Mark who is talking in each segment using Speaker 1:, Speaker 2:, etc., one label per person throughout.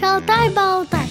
Speaker 1: Шалтай-болтай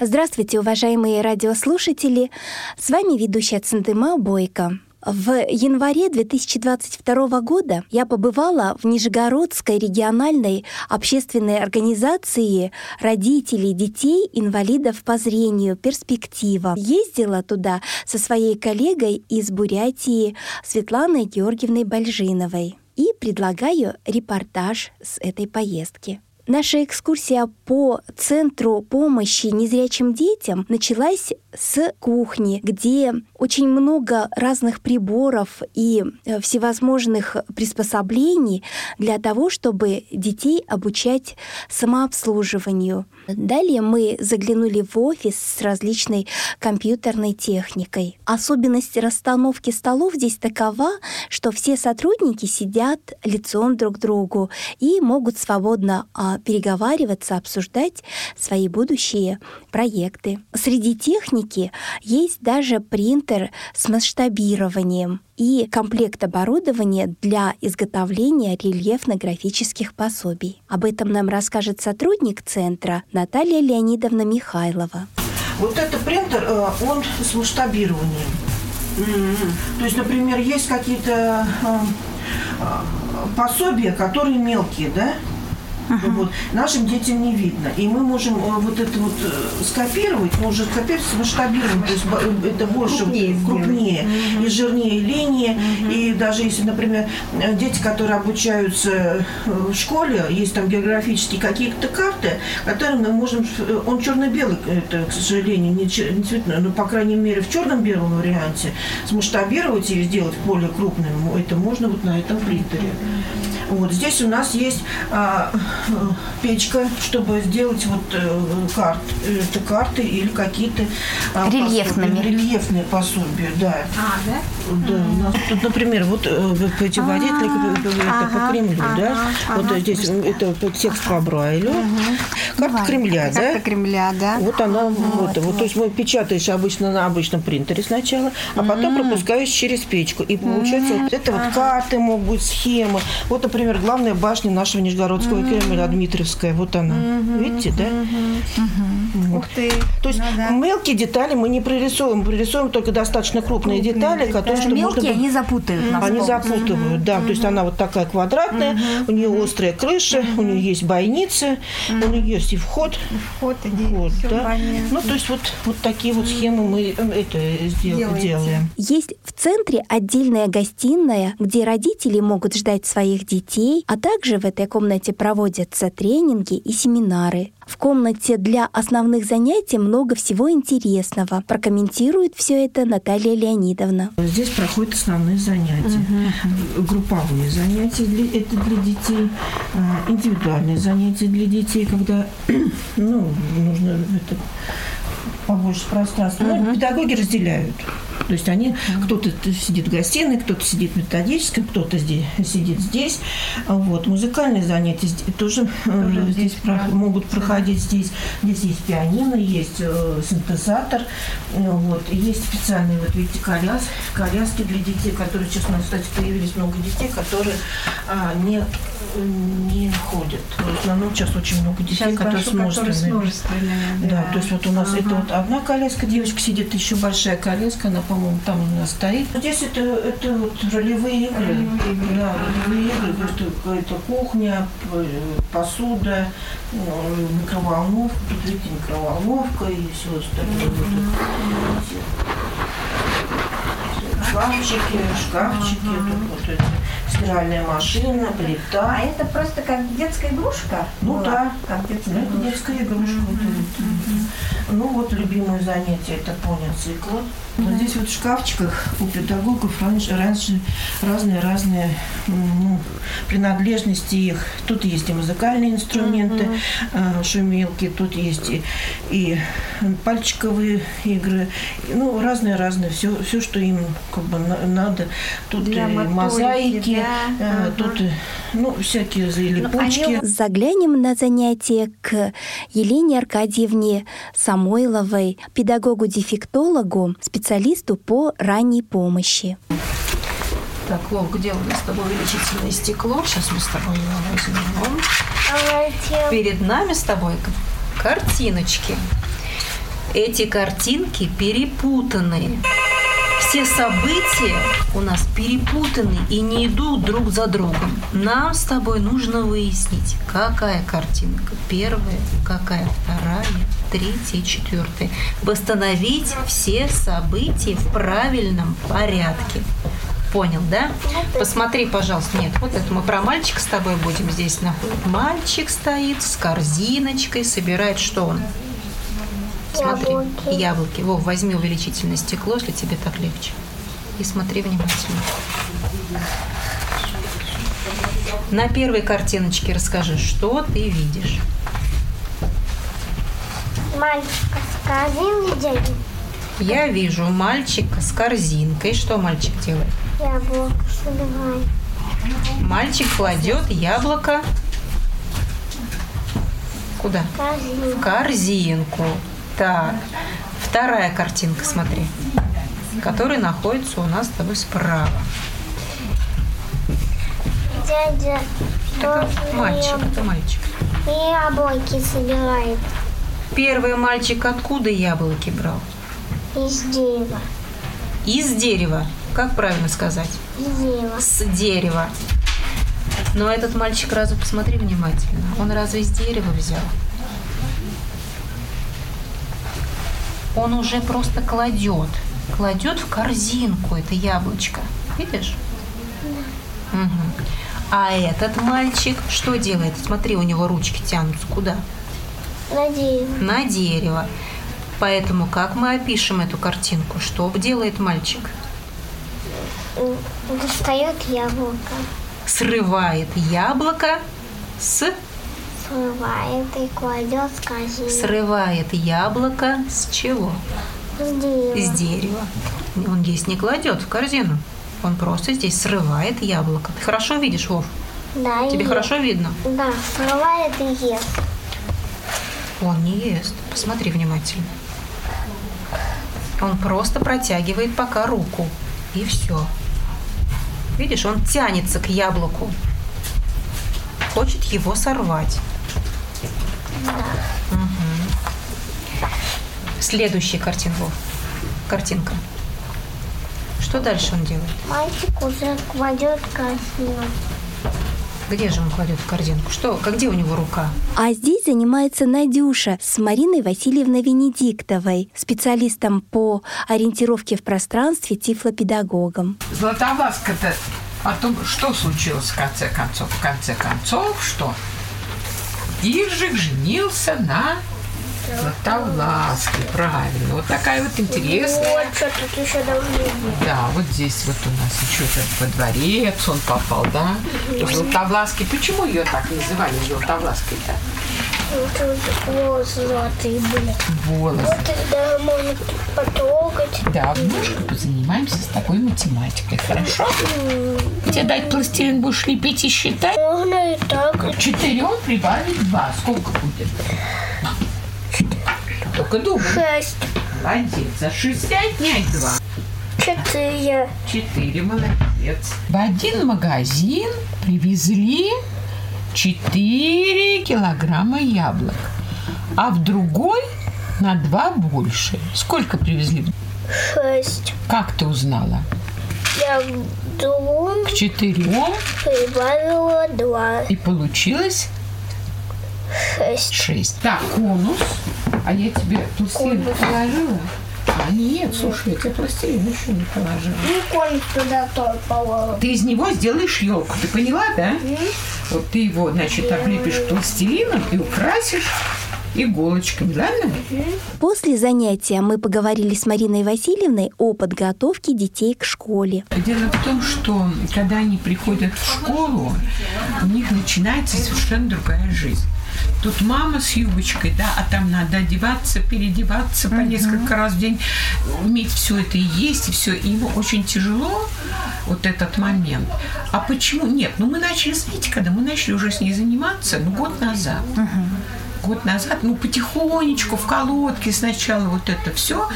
Speaker 2: Здравствуйте, уважаемые радиослушатели! С вами ведущая Центыма Бойко. В январе 2022 года я побывала в Нижегородской региональной общественной организации родителей детей инвалидов по зрению «Перспектива». Ездила туда со своей коллегой из Бурятии Светланой Георгиевной Бальжиновой и предлагаю репортаж с этой поездки. Наша экскурсия по центру помощи незрячим детям началась с кухни, где очень много разных приборов и э, всевозможных приспособлений для того, чтобы детей обучать самообслуживанию. Далее мы заглянули в офис с различной компьютерной техникой. Особенность расстановки столов здесь такова, что все сотрудники сидят лицом друг к другу и могут свободно а, переговариваться, обсуждать свои будущие проекты. Среди техники есть даже принтер с масштабированием и комплект оборудования для изготовления рельефно-графических пособий. Об этом нам расскажет сотрудник центра Наталья Леонидовна Михайлова.
Speaker 3: Вот этот принтер, э, он с масштабированием. Mm-hmm. То есть, например, есть какие-то э, э, пособия, которые мелкие, да? Uh-huh. Вот. Нашим детям не видно. И мы можем э, вот это вот э, скопировать, мы уже скопировать с масштабированием, то есть э, это больше крупнее, крупнее uh-huh. и жирнее линии. Uh-huh. И даже если, например, дети, которые обучаются в школе, есть там географические какие-то карты, которые мы можем, он черно-белый, это, к сожалению, не, цветной, но, по крайней мере, в черном-белом варианте смасштабировать и сделать более крупным, это можно вот на этом принтере. Вот здесь у нас есть а, печка, чтобы сделать вот э, карт, это карты или какие-то
Speaker 2: а, рельефными.
Speaker 3: Пособия, рельефные пособия, да.
Speaker 2: А, да?
Speaker 3: Да, у нас тут, например, вот э, путеводитель а, это по Кремлю, да. Вот здесь это текст по Брайлю. Карта Кремля, да?
Speaker 2: Карта Кремля, да.
Speaker 3: Вот она, вот, вот, то есть мы печатаешь обычно на обычном принтере сначала, а потом пропускаешь через печку. И получается, вот это вот карты могут быть, схемы. Вот, например, главная башня нашего Нижегородского Кремля, Дмитриевская, вот она. Видите, да? Вот. Ух ты. То есть ну, да. мелкие детали мы не прорисуем, прорисуем только достаточно крупные, крупные детали, которые
Speaker 2: что мелкие можно... они запутают.
Speaker 3: Нас они запутывают, да. То есть она вот такая квадратная, у нее острая крыша, у нее есть бойницы, у нее есть и вход.
Speaker 2: Вход, и
Speaker 3: вход да. Ну то есть вот вот такие вот схемы мы э, это сдел- делаем.
Speaker 2: Есть в центре отдельная гостиная, где родители могут ждать своих детей, а также в этой комнате проводятся тренинги и семинары. В комнате для основных занятий много всего интересного. Прокомментирует все это Наталья Леонидовна.
Speaker 3: Здесь проходят основные занятия. Угу. Групповые занятия для, это для детей, а, индивидуальные занятия для детей, когда ну, нужно это побольше пространства. Ну, педагоги разделяют. То есть они, кто-то сидит в гостиной, кто-то сидит в методической, кто-то здесь, сидит здесь. Вот. Музыкальные занятия тоже uh-huh. здесь про, могут проходить здесь. Здесь есть пианино, есть э, синтезатор, вот. есть специальные, вот видите, коляс, коляски для детей, которые, честно, кстати, появились много детей, которые а, не не ходят. В основном сейчас очень много детей, сейчас которые с множественными. Да, да, то есть вот у нас ага. это вот одна коляска, девочка сидит, еще большая коляска, она, по-моему, там у нас стоит. Здесь это, это вот ролевые игры. Ролевые игры. Да, ролевые игры. Это, это кухня, посуда, микроволновка, тут видите, микроволновка и все остальное. Шкафчики, шкафчики, ага. тут вот это стиральная машина, плита.
Speaker 2: А это просто как детская игрушка?
Speaker 3: Ну была? да, как детская, да, игрушка. детская игрушка. Mm-hmm. Ну вот любимое занятие это поня-цикла. Mm-hmm. Вот здесь вот в шкафчиках у педагогов раньше, раньше разные-разные ну, принадлежности их. Тут есть и музыкальные инструменты, mm-hmm. шумелки, тут есть и, и пальчиковые игры, ну разные-разные, все, все, что им как бы надо. Тут Для и мозаики, да. тут ага. ну, всякие липучки.
Speaker 2: Заглянем на занятие к Елене Аркадьевне Самойловой, педагогу-дефектологу, специалисту по ранней помощи.
Speaker 4: Так, Лов, где у нас с тобой увеличительное стекло? Сейчас мы с тобой его возьмем.
Speaker 1: Давайте.
Speaker 4: Перед нами с тобой картиночки. Эти картинки перепутаны. Все события у нас перепутаны и не идут друг за другом. Нам с тобой нужно выяснить, какая картинка первая, какая вторая, третья четвертая. Восстановить все события в правильном порядке. Понял, да? Посмотри, пожалуйста. Нет, вот это мы про мальчика с тобой будем здесь находить. Мальчик стоит с корзиночкой, собирает что он? Смотри,
Speaker 1: Яблоки.
Speaker 4: яблоки. Вов, возьми увеличительное стекло, если тебе так легче. И смотри внимательно. На первой картиночке расскажи, что ты видишь.
Speaker 1: Мальчика с корзиной дядя.
Speaker 4: Я вижу мальчика с корзинкой. Что мальчик делает?
Speaker 1: Яблоко собирает.
Speaker 4: Мальчик кладет яблоко куда?
Speaker 1: Корзину.
Speaker 4: В корзинку. Так, вторая картинка, смотри, которая находится у нас с тобой справа.
Speaker 1: Дядя тоже
Speaker 4: Мальчик, это мальчик.
Speaker 1: яблоки собирает
Speaker 4: Первый мальчик откуда яблоки брал?
Speaker 1: из дерева.
Speaker 4: Из дерева. Как правильно сказать?
Speaker 1: Из дерева.
Speaker 4: С дерева. Но этот мальчик разве посмотри внимательно. Он разве из дерева взял? Он уже просто кладет. Кладет в корзинку это яблочко. Видишь? Мгм. А этот мальчик что делает? Смотри, у него ручки тянутся куда?
Speaker 1: На дерево.
Speaker 4: На дерево. Поэтому как мы опишем эту картинку? Что делает мальчик?
Speaker 1: Достает яблоко.
Speaker 4: Срывает яблоко с
Speaker 1: Срывает и кладет в корзину.
Speaker 4: срывает яблоко с чего?
Speaker 1: С дерева.
Speaker 4: С дерева. Он здесь не кладет в корзину. Он просто здесь срывает яблоко. Ты хорошо видишь, Вов?
Speaker 1: Да,
Speaker 4: Тебе
Speaker 1: ест.
Speaker 4: хорошо видно?
Speaker 1: Да, срывает и ест.
Speaker 4: Он не ест. Посмотри внимательно. Он просто протягивает пока руку. И все. Видишь, он тянется к яблоку. Хочет его сорвать. Мгм. Следующая картинка. Картинка. Что дальше он делает?
Speaker 1: Мальчик уже кладет в корзину.
Speaker 4: Где же он кладет в корзинку? Что? как- Где у него рука?
Speaker 2: А здесь занимается Надюша с Мариной Васильевной Венедиктовой, специалистом по ориентировке в пространстве, тифлопедагогом.
Speaker 5: Златовласка-то о том, что случилось в конце концов. В конце концов, что? Иржик женился на Златовласке, правильно. Вот такая вот интересная.
Speaker 1: Вот что тут еще быть.
Speaker 5: Да, вот здесь вот у нас еще этот во дворец он попал, да? Златовласки. Почему ее так называли Златовлаской-то?
Speaker 1: Тут волосы золотые были.
Speaker 5: Волосы.
Speaker 1: Вот тогда можно потрогать.
Speaker 5: Да, немножко позанимаемся с такой математикой, хорошо? Тебе дать пластилин будешь лепить и считать?
Speaker 1: Можно и так.
Speaker 5: Четырем прибавить два. Сколько будет? Только думай.
Speaker 1: Шесть.
Speaker 5: Молодец. За шесть отнять два.
Speaker 1: Четыре.
Speaker 5: Четыре. Молодец. В один магазин привезли четыре килограмма яблок, а в другой на два больше. Сколько привезли?
Speaker 1: Шесть.
Speaker 5: Как ты узнала?
Speaker 1: Я другом
Speaker 5: К четырем
Speaker 1: прибавила два.
Speaker 5: и получилось
Speaker 1: Шесть.
Speaker 5: шесть. Так, конус. А я тебе пластилин
Speaker 1: Конус.
Speaker 5: положила? А нет, слушай, я тебе пластилин еще не положила.
Speaker 1: И конь туда тоже положил.
Speaker 5: Ты из него сделаешь елку, ты поняла, да? Вот ты его, значит, облепишь пластилином и украсишь иголочками, ладно?
Speaker 2: После занятия мы поговорили с Мариной Васильевной о подготовке детей к школе.
Speaker 5: Дело в том, что когда они приходят в школу, у них начинается совершенно другая жизнь. Тут мама с юбочкой, да, а там надо одеваться, переодеваться по несколько раз в день, уметь все это и есть, и все. И ему очень тяжело вот этот момент. А почему? Нет, ну мы начали, знаете, когда мы начали уже с ней заниматься, ну год назад. Год назад, ну, потихонечку, в колодке сначала вот это все.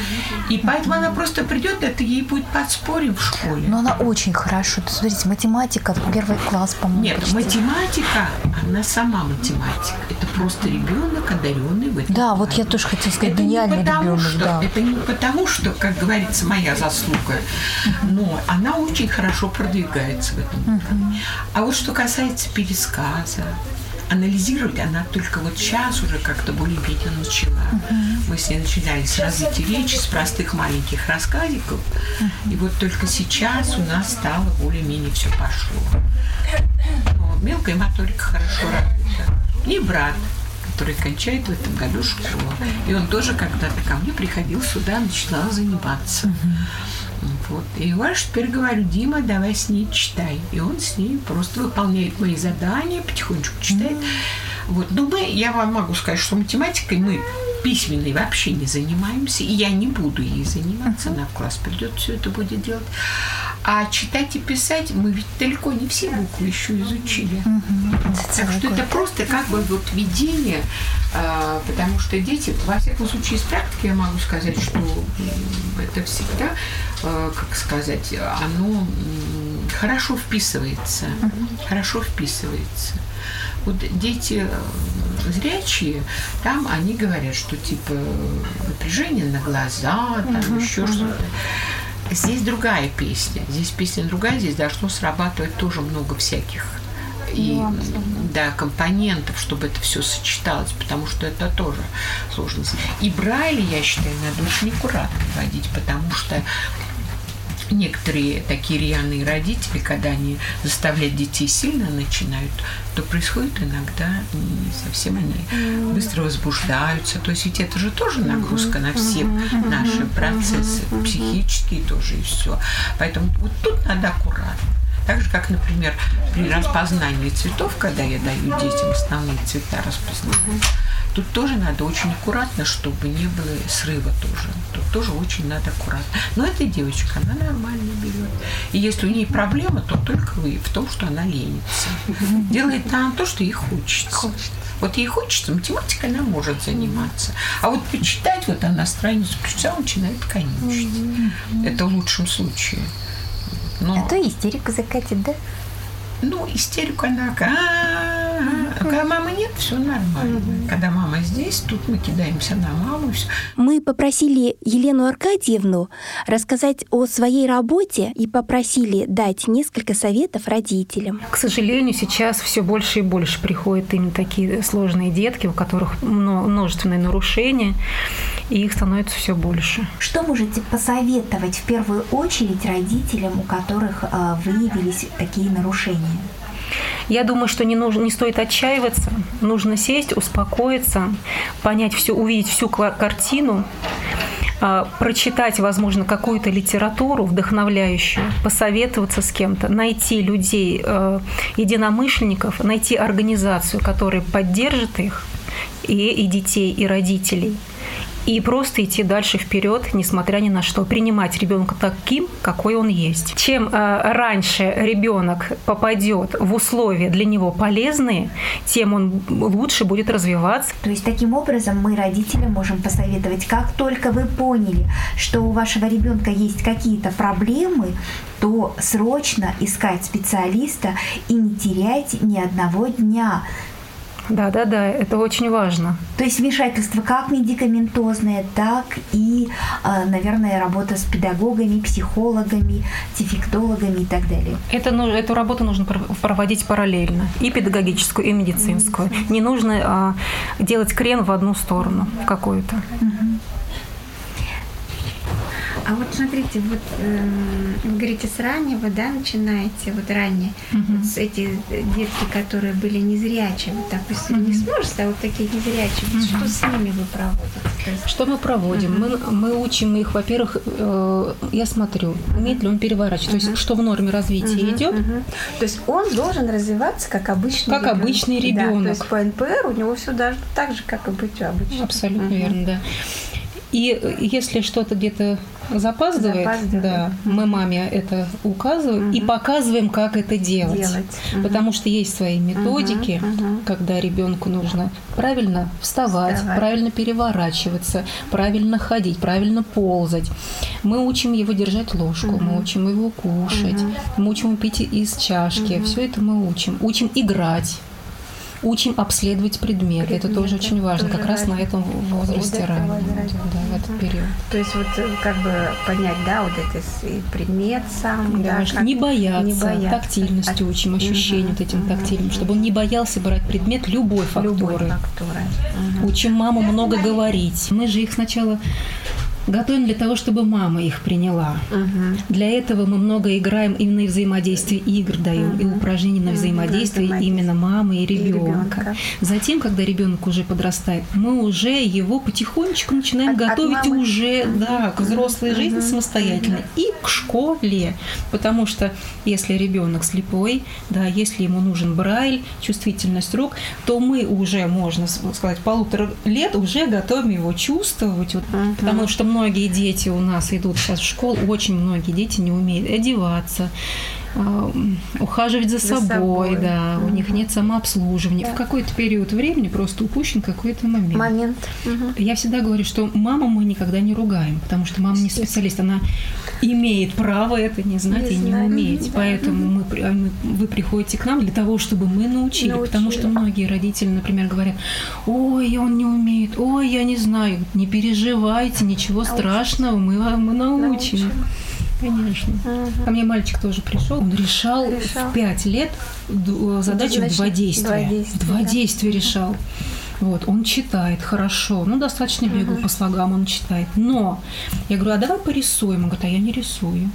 Speaker 5: И поэтому она просто придет, это ей будет подспорье в школе.
Speaker 2: Но она очень хорошо. Смотрите, математика, первый класс, по-моему.
Speaker 5: Нет,
Speaker 2: почти.
Speaker 5: математика, она сама математика. Это просто ребенок, одаренный в этом.
Speaker 2: Да, вот я тоже хотела сказать,
Speaker 5: Это не
Speaker 2: гениальный
Speaker 5: потому,
Speaker 2: ребенок,
Speaker 5: что,
Speaker 2: да.
Speaker 5: Это не потому, что, как говорится, моя заслуга, но она очень хорошо продвигается в этом. А вот что касается пересказа, анализировать она только вот сейчас уже как-то более-менее начала. Мы с ней начинали с развития речи, с простых маленьких рассказиков, и вот только сейчас у нас стало более-менее все пошло. Но мелкая моторика хорошо работает. И брат, который кончает в этом году школу. И он тоже когда-то ко мне приходил сюда, начинал заниматься. Вот. И я теперь говорю, Дима, давай с ней читай. И он с ней просто выполняет мои задания, потихонечку читает. Вот. Но мы, я вам могу сказать, что математикой мы письменной вообще не занимаемся, и я не буду ей заниматься, она в класс придет, все это будет делать. А читать и писать мы ведь далеко не все буквы еще изучили. Так что это просто как бы вот введение, а, потому что дети, во всяком случае, из практики я могу сказать, что это всегда, а, как сказать, оно хорошо вписывается, хорошо вписывается. Вот дети э, зрячие, там они говорят, что типа напряжение на глаза, там еще что-то. Здесь другая песня. Здесь песня другая, здесь должно срабатывать тоже много всяких и да, компонентов, чтобы это все сочеталось, потому что это тоже сложность. И Брайли, я считаю, надо очень аккуратно вводить, потому что некоторые такие рьяные родители, когда они заставлять детей сильно начинают, то происходит иногда не совсем они быстро возбуждаются. То есть ведь это же тоже нагрузка на все наши процессы, психические тоже и все. Поэтому вот тут надо аккуратно. Так же, как, например, при распознании цветов, когда я даю детям основные цвета распознавать, тут тоже надо очень аккуратно, чтобы не было срыва тоже. Тут тоже очень надо аккуратно. Но эта девочка, она нормально берет. И если у нее проблема, то только в том, что она ленится. Делает она то, что ей хочется. Вот ей хочется, математика она может заниматься. А вот почитать, вот она страницу прочитала, начинает конючить. Это в лучшем случае. Но...
Speaker 2: А то истерику закатит, да?
Speaker 5: Ну, истерику она, «А-а-а». Когда мамы нет, все нормально. Когда мама здесь, тут мы кидаемся на маму.
Speaker 2: Мы попросили Елену Аркадьевну рассказать о своей работе и попросили дать несколько советов родителям.
Speaker 4: К сожалению, сейчас все больше и больше приходят именно такие сложные детки, у которых мно- множественные нарушения, и их становится все больше.
Speaker 2: Что можете посоветовать в первую очередь родителям, у которых э, выявились такие нарушения?
Speaker 4: Я думаю, что не, нужно, не стоит отчаиваться, нужно сесть, успокоиться, понять все, увидеть всю картину, а, прочитать, возможно, какую-то литературу вдохновляющую, посоветоваться с кем-то, найти людей, э, единомышленников, найти организацию, которая поддержит их, и, и детей, и родителей. И просто идти дальше вперед, несмотря ни на что. Принимать ребенка таким, какой он есть. Чем э, раньше ребенок попадет в условия для него полезные, тем он лучше будет развиваться.
Speaker 2: То есть таким образом мы родителям можем посоветовать, как только вы поняли, что у вашего ребенка есть какие-то проблемы, то срочно искать специалиста и не терять ни одного дня.
Speaker 4: Да, да, да, это очень важно.
Speaker 2: То есть вмешательство как медикаментозное, так и, э, наверное, работа с педагогами, психологами, дефектологами и так далее.
Speaker 4: Это, ну, эту работу нужно пр- проводить параллельно, и педагогическую, и медицинскую. Не нужно а, делать крен в одну сторону, в какую-то.
Speaker 6: А вот смотрите, вот эм, вы говорите, с раннего, да, начинаете, вот ранее, вот с эти детки, которые были незрячие, вот, допустим, не сможете, а вот такие незрячие, вот что с ними вы проводите? Есть,
Speaker 4: Что мы проводим? Мы, мы учим их, во-первых, э, я смотрю, умеет ли он переворачивать, то есть что в норме развития идет.
Speaker 6: Мгм. То есть он должен развиваться как обычный
Speaker 4: Как
Speaker 6: ребенок.
Speaker 4: обычный
Speaker 6: Да,
Speaker 4: ребенок.
Speaker 6: то есть по НПР у него все даже так же, как и быть обычным.
Speaker 4: Абсолютно
Speaker 6: Мгм.
Speaker 4: верно, да. И если что-то где-то запаздывает,
Speaker 6: Запаздывает.
Speaker 4: да, мы маме это указываем и показываем, как это делать.
Speaker 6: Делать.
Speaker 4: Потому что есть свои методики,
Speaker 6: мгм.
Speaker 4: когда ребенку нужно правильно вставать,
Speaker 6: Вставать.
Speaker 4: правильно переворачиваться, правильно ходить, правильно ползать. Мы учим его держать ложку, мы учим его кушать, мы учим его пить из чашки. Все это мы учим. Учим играть. Учим обследовать предметы. Это тоже очень важно,
Speaker 6: Тоже
Speaker 4: как раз на этом возрасте
Speaker 6: Вот
Speaker 4: раннем,
Speaker 6: возраст.
Speaker 4: да, в этот период.
Speaker 6: То есть вот э, как бы понять, да, вот это предмет сам,
Speaker 4: Да,
Speaker 6: да, как-
Speaker 4: не бояться,
Speaker 6: не бояться.
Speaker 4: тактильностью
Speaker 6: А-
Speaker 4: учим, ощущением
Speaker 6: Мгм,
Speaker 4: вот этим
Speaker 6: мгм,
Speaker 4: тактильным, чтобы он не боялся брать предмет любой фактуры.
Speaker 6: любой фактуры. Мгм.
Speaker 4: Учим маму много говорить. Мы же их сначала готовим для того, чтобы мама их приняла.
Speaker 6: Мгм.
Speaker 4: Для этого мы много играем именно и взаимодействие игр даем, и упражнений на взаимодействие
Speaker 6: взаимодействие.
Speaker 4: именно мамы и ребенка. Затем, когда ребенок уже подрастает, мы уже его потихонечку начинаем
Speaker 6: От- от
Speaker 4: готовить
Speaker 6: мамы.
Speaker 4: уже да, к взрослой жизни самостоятельно и к школе. Потому что если ребенок слепой, да, если ему нужен брайль, чувствительность рук, то мы уже, можно сказать, полутора лет уже готовим его чувствовать. Вот, Потому что многие дети у нас идут сейчас в школу, очень многие дети не умеют одеваться, ухаживать за,
Speaker 6: За
Speaker 4: собой,
Speaker 6: собой.
Speaker 4: да, у них нет самообслуживания. В какой-то период времени просто упущен какой-то момент.
Speaker 6: Момент. Мгм.
Speaker 4: Я всегда говорю, что маму мы никогда не ругаем, потому что мама не специалист, она имеет право это не знать
Speaker 6: Не
Speaker 4: и не
Speaker 6: знать,
Speaker 4: уметь.
Speaker 6: да.
Speaker 4: Поэтому а мы- вы приходите к нам для того, чтобы мы научили, потому
Speaker 6: Научили.
Speaker 4: что многие родители, например, говорят, ой, он не умеет, ой, я не знаю, не переживайте, ничего страшного, мы, мы научим.
Speaker 6: Научим.
Speaker 4: Конечно. Ко мне мальчик тоже пришел, он решал,
Speaker 6: Решал.
Speaker 4: в пять лет задачу в
Speaker 6: Значит,
Speaker 4: два действия.
Speaker 6: два действия,
Speaker 4: два
Speaker 6: да.
Speaker 4: действия решал. Вот, он читает хорошо, ну, достаточно бегал по слогам, он читает. Но я говорю, а давай порисуем. Он говорит, а я не рисую.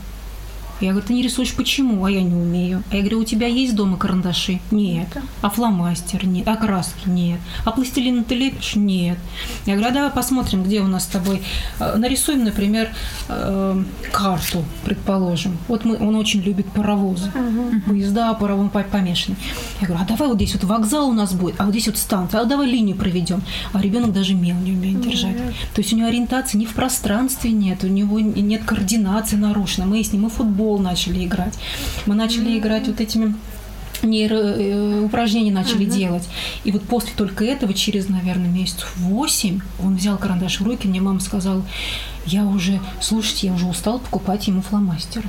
Speaker 4: Я говорю, ты не рисуешь почему? А я не умею. А я говорю, у тебя есть дома карандаши? Нет. А фломастер? Нет. А краски? Нет. А пластилин ты лепишь? Нет. Я говорю, а давай посмотрим, где у нас с тобой. э, Нарисуем, например, э, карту, предположим. Вот мы, он очень любит паровозы. Поезда, паровозы по- помешаны. Я говорю, а давай вот здесь вот вокзал у нас будет, а вот здесь вот станция, а давай линию проведем. А ребенок даже мел не умеет держать. То есть у него ориентации ни в пространстве нет, у него нет координации нарушена. Мы с ним и в футбол начали играть. Мы начали играть вот этими нейро, э, упражнения начали делать. И вот после только этого, через, наверное, месяцев восемь, он взял карандаш в руки, мне мама сказала, я уже, слушайте, я уже устал покупать ему фломастеры.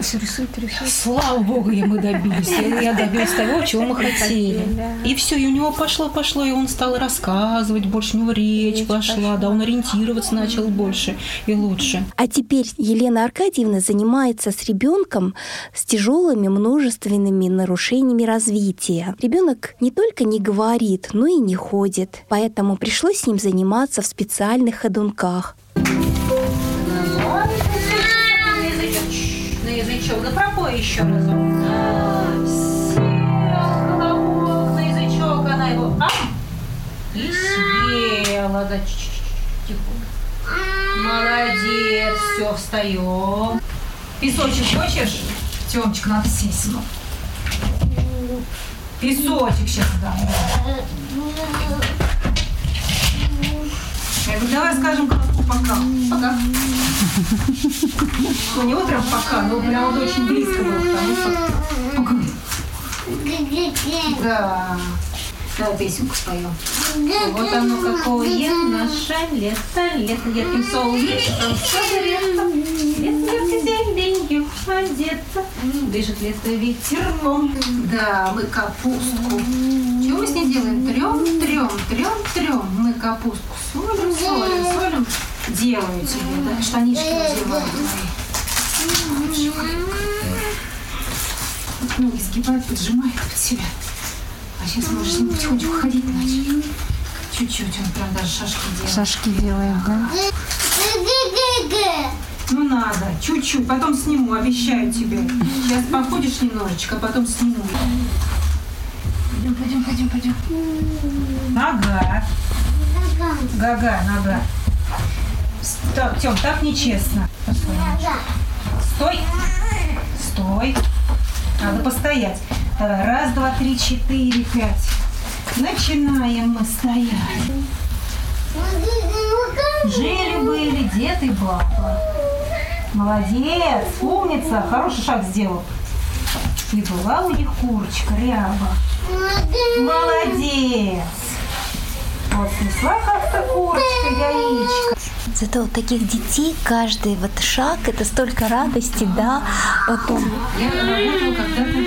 Speaker 6: Всё рисует, рисует.
Speaker 4: Слава богу, и мы добились. Я я добилась того, чего мы хотели.
Speaker 6: да.
Speaker 4: И все, и у него пошло, пошло, и он стал рассказывать, больше у него речь пошла, да, он ориентироваться начал больше и лучше.
Speaker 2: А теперь Елена Аркадьевна занимается с ребенком с тяжелыми множественными нарушениями развития. Ребенок не только не говорит, но и не ходит. Поэтому пришлось с ним заниматься в специальных ходунках.
Speaker 4: На язычок, да пропой еще разок. Колобок на язычок, она его ам, съела, да, тихо. Молодец, все, встаем. Песочек хочешь? Тёмочка, надо сесть, сынок. Песочек сейчас дам. Давай скажем колобку пока. Пока. Ну, не утром пока, но прям вот очень близко было, потому что... Да. Давай песенку споем. Вот оно какое наше лето, лето ярким солнышком согрето, лето зеленью одето, дышит лето ветерном. Да, мы капустку. Чего мы с ней делаем? Трем, трем, трем, трем. Мы капустку солим, солим, солим. Делаю тебе, да, штанишки надеваю твои. Вот ноги сгибают, поджимает под себя. А сейчас можешь с ним потихонечку ходить начать. Чуть-чуть, он прям даже шашки делает.
Speaker 6: Шашки делает, да?
Speaker 4: Ну надо, чуть-чуть, потом сниму, обещаю тебе. Сейчас походишь немножечко, а потом сниму. Пойдем, пойдем, пойдем, пойдем. Нога. Гага, нога. Стоп, Тём, так нечестно. Стой. Стой. Надо постоять. Давай, раз, два, три, четыре, пять. Начинаем мы стоять.
Speaker 7: Жили-были дед и баба. Молодец, умница, хороший шаг сделал. И была у них курочка ряба. Молодец. Вот снесла как-то курочка яичко.
Speaker 2: Зато у таких детей каждый вот шаг – это столько радости, да, потом.
Speaker 7: Я работала когда-то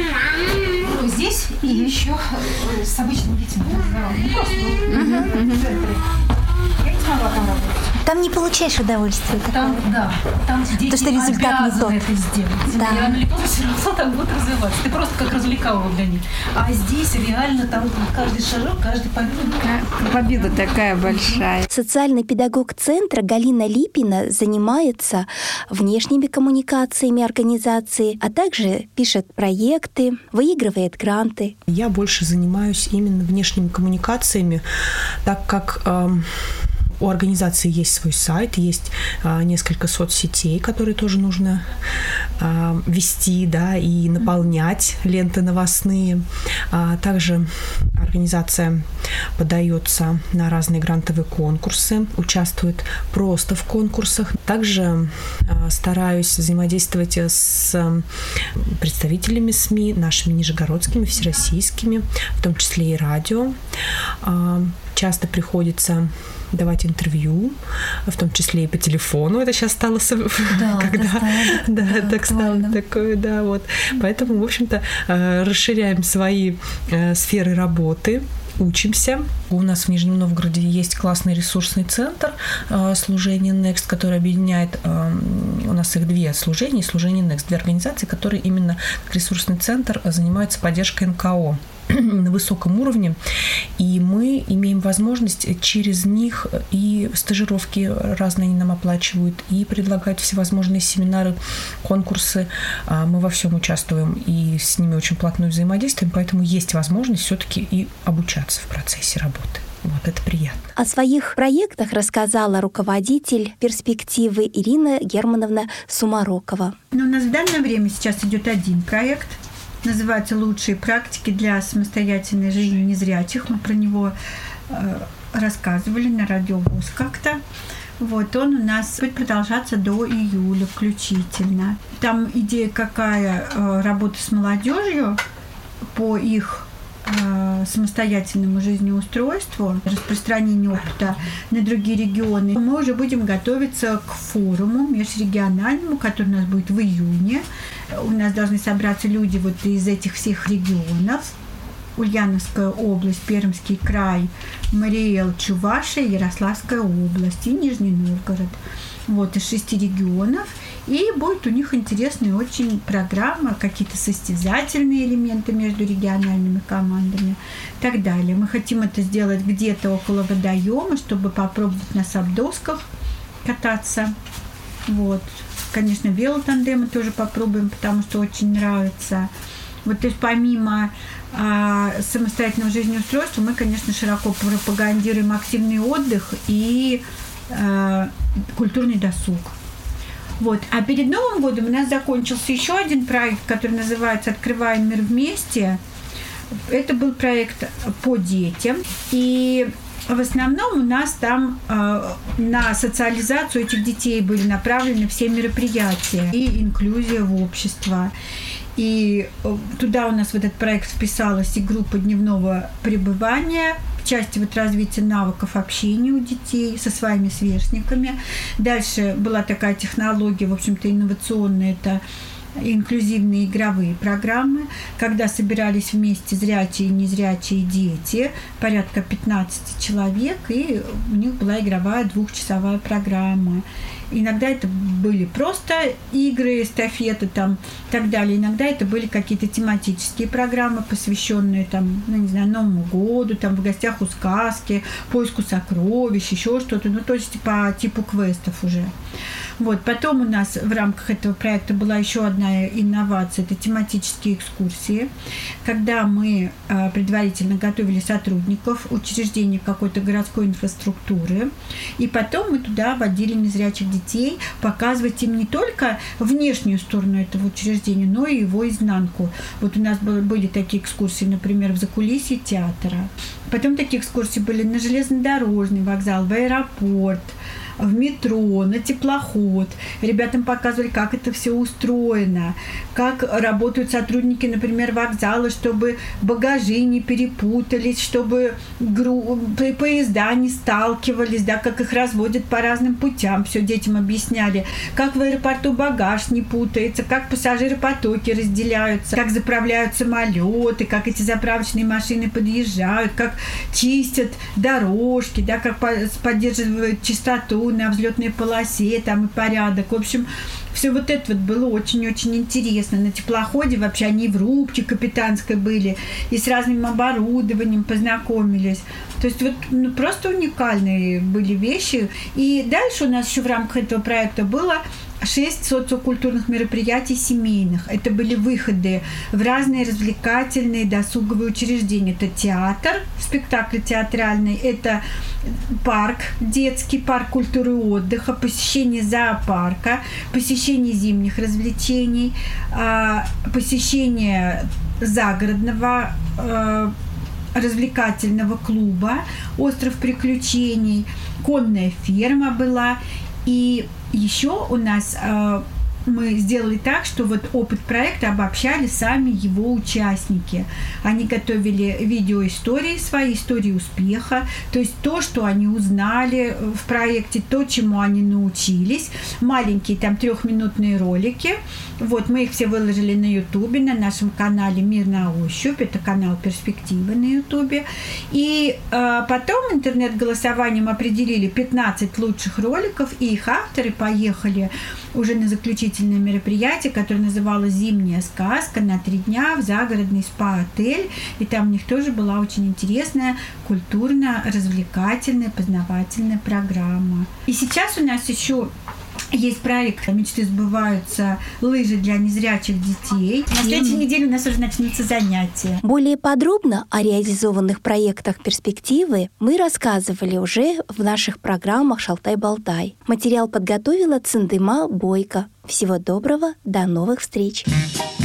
Speaker 7: ну, здесь и еще с обычными детьми. Не просто, ну, в центре. Я не смогла там работать.
Speaker 2: Там не получаешь удовольствия.
Speaker 7: Там, да, там дети
Speaker 2: что результат не тот.
Speaker 7: это сделать.
Speaker 2: Да.
Speaker 7: И рано или поздно все равно там будут развиваться. Ты просто как развлекалова для них. А здесь реально там каждый шажок, каждый побег.
Speaker 6: Победа такая большая.
Speaker 2: Социальный педагог центра Галина Липина занимается внешними коммуникациями организации, а также пишет проекты, выигрывает гранты.
Speaker 8: Я больше занимаюсь именно внешними коммуникациями, так как эм, у организации есть свой сайт, есть а, несколько соцсетей, которые тоже нужно а, вести, да, и наполнять ленты новостные. А, также организация подается на разные грантовые конкурсы, участвует просто в конкурсах. Также а, стараюсь взаимодействовать с представителями СМИ, нашими нижегородскими, всероссийскими, в том числе и радио. А, Часто приходится давать интервью, в том числе и по телефону. Это сейчас стало,
Speaker 7: Да,
Speaker 8: когда,
Speaker 7: стало
Speaker 8: да,
Speaker 7: да,
Speaker 8: так стало такое, да, вот. Поэтому, в общем-то, э, расширяем свои э, сферы работы учимся. У нас в Нижнем Новгороде есть классный ресурсный центр э, служения Next, который объединяет, у нас их две служения, служение Next, две организации, которые именно как ресурсный центр занимаются поддержкой НКО на высоком уровне, и мы имеем возможность через них и стажировки разные они нам оплачивают, и предлагают всевозможные семинары, конкурсы. А Мы во всем участвуем и с ними очень плотно взаимодействуем, поэтому есть возможность все-таки и обучаться в процессе работы. Вот это приятно.
Speaker 2: О своих проектах рассказала руководитель перспективы Ирина Германовна Сумарокова.
Speaker 9: Но у нас в данное время сейчас идет один проект. Называется «Лучшие практики для самостоятельной жизни незрячих». Мы про него э, рассказывали на радио ВУЗ как-то. Вот он у нас будет продолжаться до июля включительно. Там идея какая? Э, Работа с молодежью по их э, самостоятельному жизнеустройству, распространению опыта на другие регионы, мы уже будем готовиться к форуму межрегиональному, который у нас будет в июне. У нас должны собраться люди вот из этих всех регионов. Ульяновская область, Пермский край, Мариэл, Чувашия, Ярославская область и Нижний Новгород. Вот, из шести регионов. И будет у них интересная очень программа, какие-то состязательные элементы между региональными командами и так далее. Мы хотим это сделать где-то около водоема, чтобы попробовать на сабдосках кататься. Вот. Конечно, велотандемы тоже попробуем, потому что очень нравится. Вот, то есть помимо а, самостоятельного жизнеустройства, мы, конечно, широко пропагандируем активный отдых и а, культурный досуг. Вот. А перед Новым годом у нас закончился еще один проект, который называется «Открываем мир вместе». Это был проект по детям. И в основном у нас там э, на социализацию этих детей были направлены все мероприятия и инклюзия в общество. И э, туда у нас в этот проект вписалась и группа дневного пребывания в части вот развития навыков общения у детей со своими сверстниками. Дальше была такая технология, в общем-то, инновационная, это инклюзивные игровые программы, когда собирались вместе зрячие и незрячие дети, порядка 15 человек, и у них была игровая двухчасовая программа. Иногда это были просто игры, эстафеты там и так далее. Иногда это были какие-то тематические программы, посвященные там, ну, не знаю, Новому году, там в гостях у сказки, поиску сокровищ, еще что-то. Ну, то есть по типу квестов уже. Вот. Потом у нас в рамках этого проекта была еще одна инновация, это тематические экскурсии, когда мы э, предварительно готовили сотрудников учреждений какой-то городской инфраструктуры, и потом мы туда водили незрячих детей, показывать им не только внешнюю сторону этого учреждения, но и его изнанку. Вот у нас были такие экскурсии, например, в закулисье театра. Потом такие экскурсии были на железнодорожный вокзал, в аэропорт, в метро, на теплоход. Ребятам показывали, как это все устроено, как работают сотрудники, например, вокзала, чтобы багажи не перепутались, чтобы гру... поезда не сталкивались, да, как их разводят по разным путям. Все детям объясняли, как в аэропорту багаж не путается, как пассажиры потоки разделяются, как заправляют самолеты, как эти заправочные машины подъезжают, как чистят дорожки, да, как поддерживают чистоту на взлетной полосе там и порядок. В общем, все вот это вот было очень-очень интересно. На теплоходе вообще они в рубке капитанской были и с разным оборудованием познакомились. То есть вот ну, просто уникальные были вещи. И дальше у нас еще в рамках этого проекта было шесть социокультурных мероприятий семейных. Это были выходы в разные развлекательные досуговые учреждения. Это театр, спектакль театральный, это парк, детский парк культуры и отдыха, посещение зоопарка, посещение зимних развлечений, а, посещение загородного а, развлекательного клуба «Остров приключений», конная ферма была, и еще у нас э, мы сделали так, что вот опыт проекта обобщали сами его участники. Они готовили видеоистории, свои истории успеха, то есть то, что они узнали в проекте, то, чему они научились. Маленькие там трехминутные ролики. Вот мы их все выложили на Ютубе, на нашем канале «Мир на ощупь». Это канал «Перспективы» на Ютубе. И э, потом интернет-голосованием определили 15 лучших роликов, и их авторы поехали уже на заключительное мероприятие, которое называлось «Зимняя сказка» на три дня в загородный спа-отель. И там у них тоже была очень интересная культурно-развлекательная, познавательная программа. И сейчас у нас еще есть проект «Мечты сбываются. Лыжи для незрячих детей». На следующей неделе у нас уже начнутся занятия.
Speaker 2: Более подробно о реализованных проектах перспективы мы рассказывали уже в наших программах «Шалтай-болтай». Материал подготовила Циндыма Бойко. Всего доброго, до новых встреч! Thank